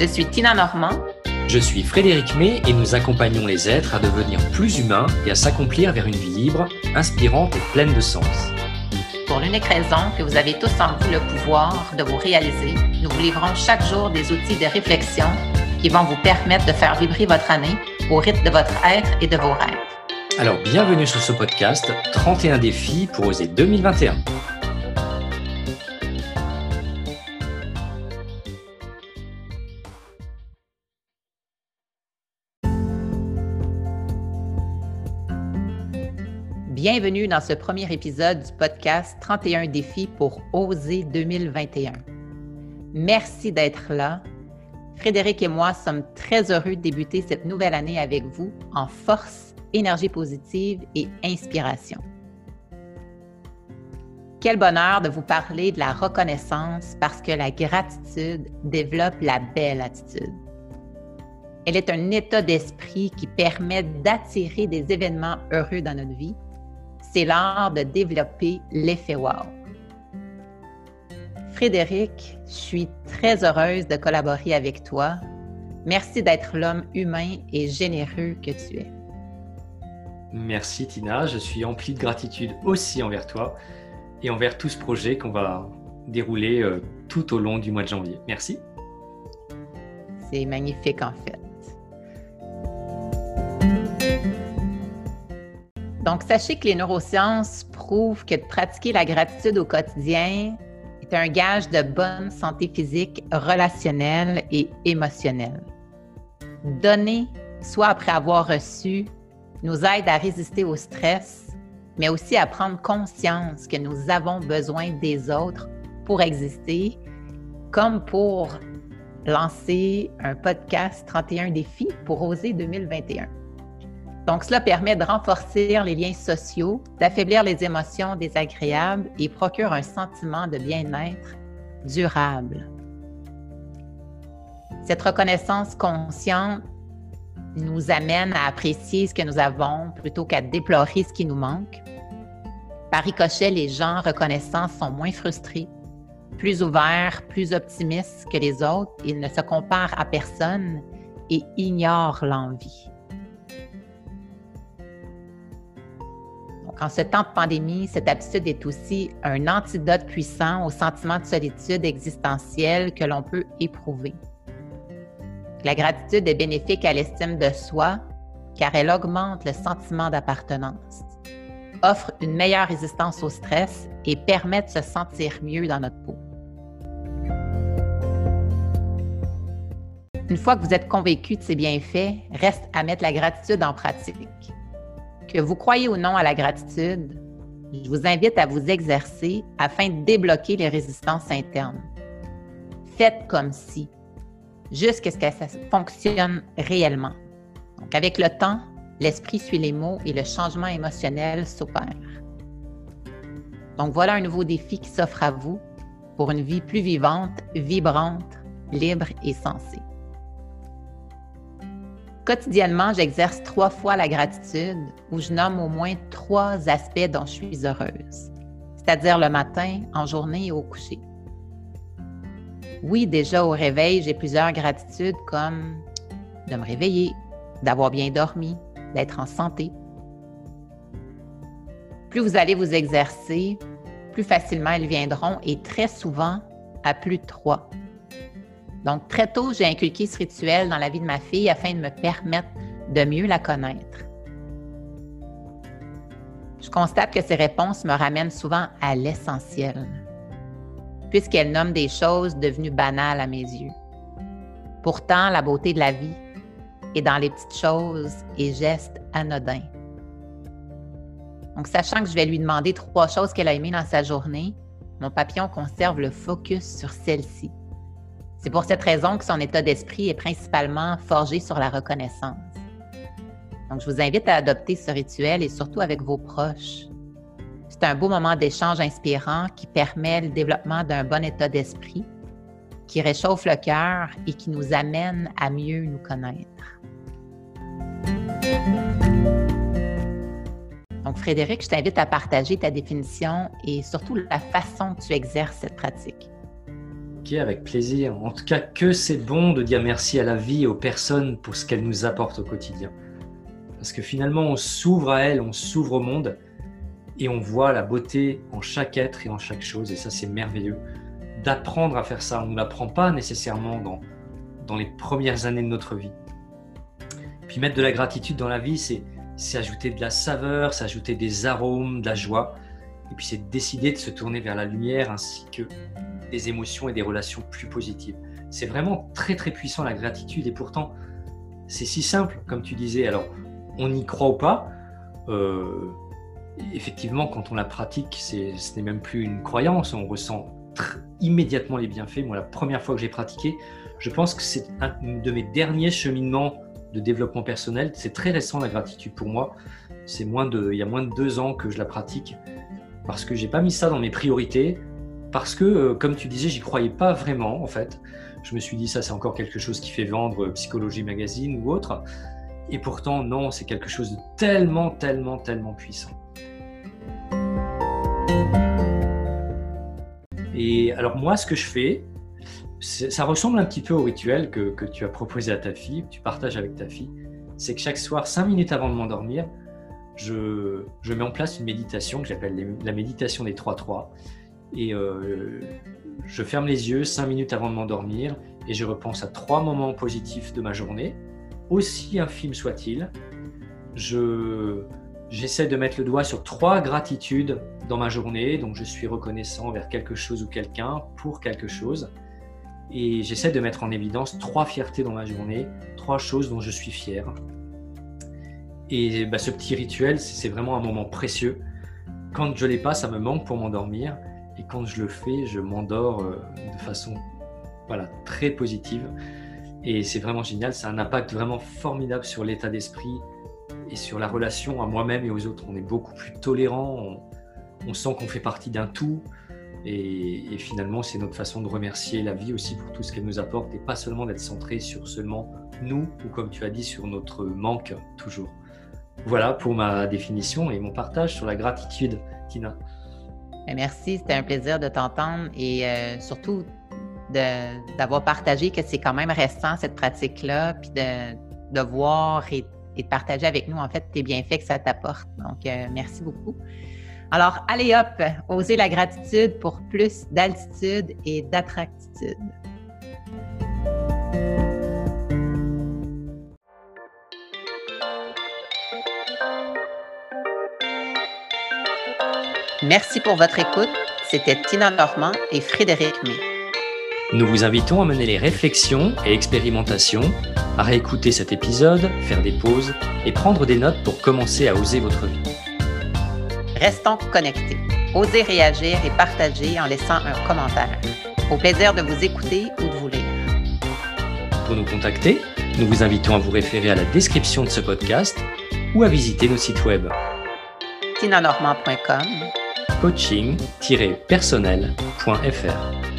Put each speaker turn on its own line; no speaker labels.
Je suis Tina Normand.
Je suis Frédéric May et nous accompagnons les êtres à devenir plus humains et à s'accomplir vers une vie libre, inspirante et pleine de sens.
Pour l'unique raison que vous avez tous en vous le pouvoir de vous réaliser, nous vous livrons chaque jour des outils de réflexion qui vont vous permettre de faire vibrer votre année au rythme de votre être et de vos rêves.
Alors bienvenue sur ce podcast 31 défis pour oser 2021.
Bienvenue dans ce premier épisode du podcast 31 défis pour oser 2021. Merci d'être là. Frédéric et moi sommes très heureux de débuter cette nouvelle année avec vous en force, énergie positive et inspiration. Quel bonheur de vous parler de la reconnaissance parce que la gratitude développe la belle attitude. Elle est un état d'esprit qui permet d'attirer des événements heureux dans notre vie c'est l'art de développer l'effet wow. Frédéric, je suis très heureuse de collaborer avec toi. Merci d'être l'homme humain et généreux que tu es.
Merci Tina, je suis empli de gratitude aussi envers toi et envers tout ce projet qu'on va dérouler euh, tout au long du mois de janvier. Merci.
C'est magnifique en fait. Donc, sachez que les neurosciences prouvent que de pratiquer la gratitude au quotidien est un gage de bonne santé physique, relationnelle et émotionnelle. Donner, soit après avoir reçu, nous aide à résister au stress, mais aussi à prendre conscience que nous avons besoin des autres pour exister, comme pour lancer un podcast 31 défis pour oser 2021. Donc, cela permet de renforcer les liens sociaux, d'affaiblir les émotions désagréables et procure un sentiment de bien-être durable. Cette reconnaissance consciente nous amène à apprécier ce que nous avons plutôt qu'à déplorer ce qui nous manque. Par ricochet, les gens reconnaissants sont moins frustrés, plus ouverts, plus optimistes que les autres. Ils ne se comparent à personne et ignorent l'envie. En ce temps de pandémie, cette habitude est aussi un antidote puissant au sentiment de solitude existentielle que l'on peut éprouver. La gratitude est bénéfique à l'estime de soi car elle augmente le sentiment d'appartenance, offre une meilleure résistance au stress et permet de se sentir mieux dans notre peau. Une fois que vous êtes convaincu de ces bienfaits, reste à mettre la gratitude en pratique. Que vous croyez ou non à la gratitude, je vous invite à vous exercer afin de débloquer les résistances internes. Faites comme si, jusqu'à ce que ça fonctionne réellement. Donc, avec le temps, l'esprit suit les mots et le changement émotionnel s'opère. Donc, voilà un nouveau défi qui s'offre à vous pour une vie plus vivante, vibrante, libre et sensée. Quotidiennement, j'exerce trois fois la gratitude où je nomme au moins trois aspects dont je suis heureuse, c'est-à-dire le matin, en journée et au coucher. Oui, déjà au réveil, j'ai plusieurs gratitudes comme de me réveiller, d'avoir bien dormi, d'être en santé. Plus vous allez vous exercer, plus facilement elles viendront et très souvent à plus de trois. Donc, très tôt, j'ai inculqué ce rituel dans la vie de ma fille afin de me permettre de mieux la connaître. Je constate que ces réponses me ramènent souvent à l'essentiel, puisqu'elles nomment des choses devenues banales à mes yeux. Pourtant, la beauté de la vie est dans les petites choses et gestes anodins. Donc, sachant que je vais lui demander trois choses qu'elle a aimées dans sa journée, mon papillon conserve le focus sur celle-ci. C'est pour cette raison que son état d'esprit est principalement forgé sur la reconnaissance. Donc, je vous invite à adopter ce rituel et surtout avec vos proches. C'est un beau moment d'échange inspirant qui permet le développement d'un bon état d'esprit, qui réchauffe le cœur et qui nous amène à mieux nous connaître. Donc, Frédéric, je t'invite à partager ta définition et surtout la façon que tu exerces cette pratique.
Avec plaisir. En tout cas, que c'est bon de dire merci à la vie et aux personnes pour ce qu'elles nous apportent au quotidien. Parce que finalement, on s'ouvre à elles, on s'ouvre au monde et on voit la beauté en chaque être et en chaque chose. Et ça, c'est merveilleux. D'apprendre à faire ça. On ne l'apprend pas nécessairement dans, dans les premières années de notre vie. Puis mettre de la gratitude dans la vie, c'est ajouter de la saveur, c'est ajouter des arômes, de la joie. Et puis c'est décider de se tourner vers la lumière ainsi que des émotions et des relations plus positives. C'est vraiment très très puissant la gratitude et pourtant c'est si simple comme tu disais. Alors on y croit ou pas, euh, effectivement quand on la pratique, ce n'est même plus une croyance, on ressent immédiatement les bienfaits. Moi la première fois que j'ai pratiqué, je pense que c'est un de mes derniers cheminements de développement personnel. C'est très récent la gratitude pour moi. C'est moins de, il y a moins de deux ans que je la pratique parce que j'ai pas mis ça dans mes priorités, parce que, euh, comme tu disais, j'y croyais pas vraiment en fait. Je me suis dit ça c'est encore quelque chose qui fait vendre euh, Psychologie Magazine ou autre. Et pourtant non, c'est quelque chose de tellement, tellement, tellement puissant. Et alors moi, ce que je fais, ça ressemble un petit peu au rituel que, que, tu as proposé à ta fille, que tu partages avec ta fille. C'est que chaque soir, cinq minutes avant de m'endormir, je, je, mets en place une méditation que j'appelle la méditation des 3-3. Et euh, je ferme les yeux cinq minutes avant de m'endormir et je repense à trois moments positifs de ma journée, aussi infimes soient-ils. Je, j'essaie de mettre le doigt sur trois gratitudes dans ma journée, donc je suis reconnaissant vers quelque chose ou quelqu'un pour quelque chose. Et j'essaie de mettre en évidence trois fiertés dans ma journée, trois choses dont je suis fier. Et bah, ce petit rituel, c'est vraiment un moment précieux. Quand je l'ai pas, ça me manque pour m'endormir. Et quand je le fais, je m'endors euh, de façon voilà, très positive. Et c'est vraiment génial. C'est un impact vraiment formidable sur l'état d'esprit et sur la relation à moi-même et aux autres. On est beaucoup plus tolérant. On, sent qu'on fait partie d'un tout. Et, finalement, c'est notre façon de remercier la vie aussi pour tout ce qu'elle nous apporte et pas seulement d'être centré sur seulement nous ou comme tu as dit sur notre manque toujours. Voilà pour ma définition et mon partage sur la gratitude, Tina.
Ben, merci, c'était un plaisir de t'entendre et euh, surtout d'avoir partagé que c'est quand même récent cette pratique-là, puis de, de voir et, de partager avec nous en fait tes bienfaits que ça t'apporte. Donc, euh, merci beaucoup. Alors, allez hop, osez la gratitude pour plus d'altitude et d'attractitude. Merci pour votre écoute. C'était Tina Normand et Frédéric May.
Nous vous invitons à mener les réflexions et expérimentations, à réécouter cet épisode, faire des pauses et prendre des notes pour commencer à oser votre vie.
Restons connectés. Osez réagir et partager en laissant un commentaire. Au plaisir de vous écouter ou de vous lire.
Pour nous contacter, nous vous invitons à vous référer à la description de ce podcast ou à visiter nos sites web
tinanormand.com
coaching-personnel.fr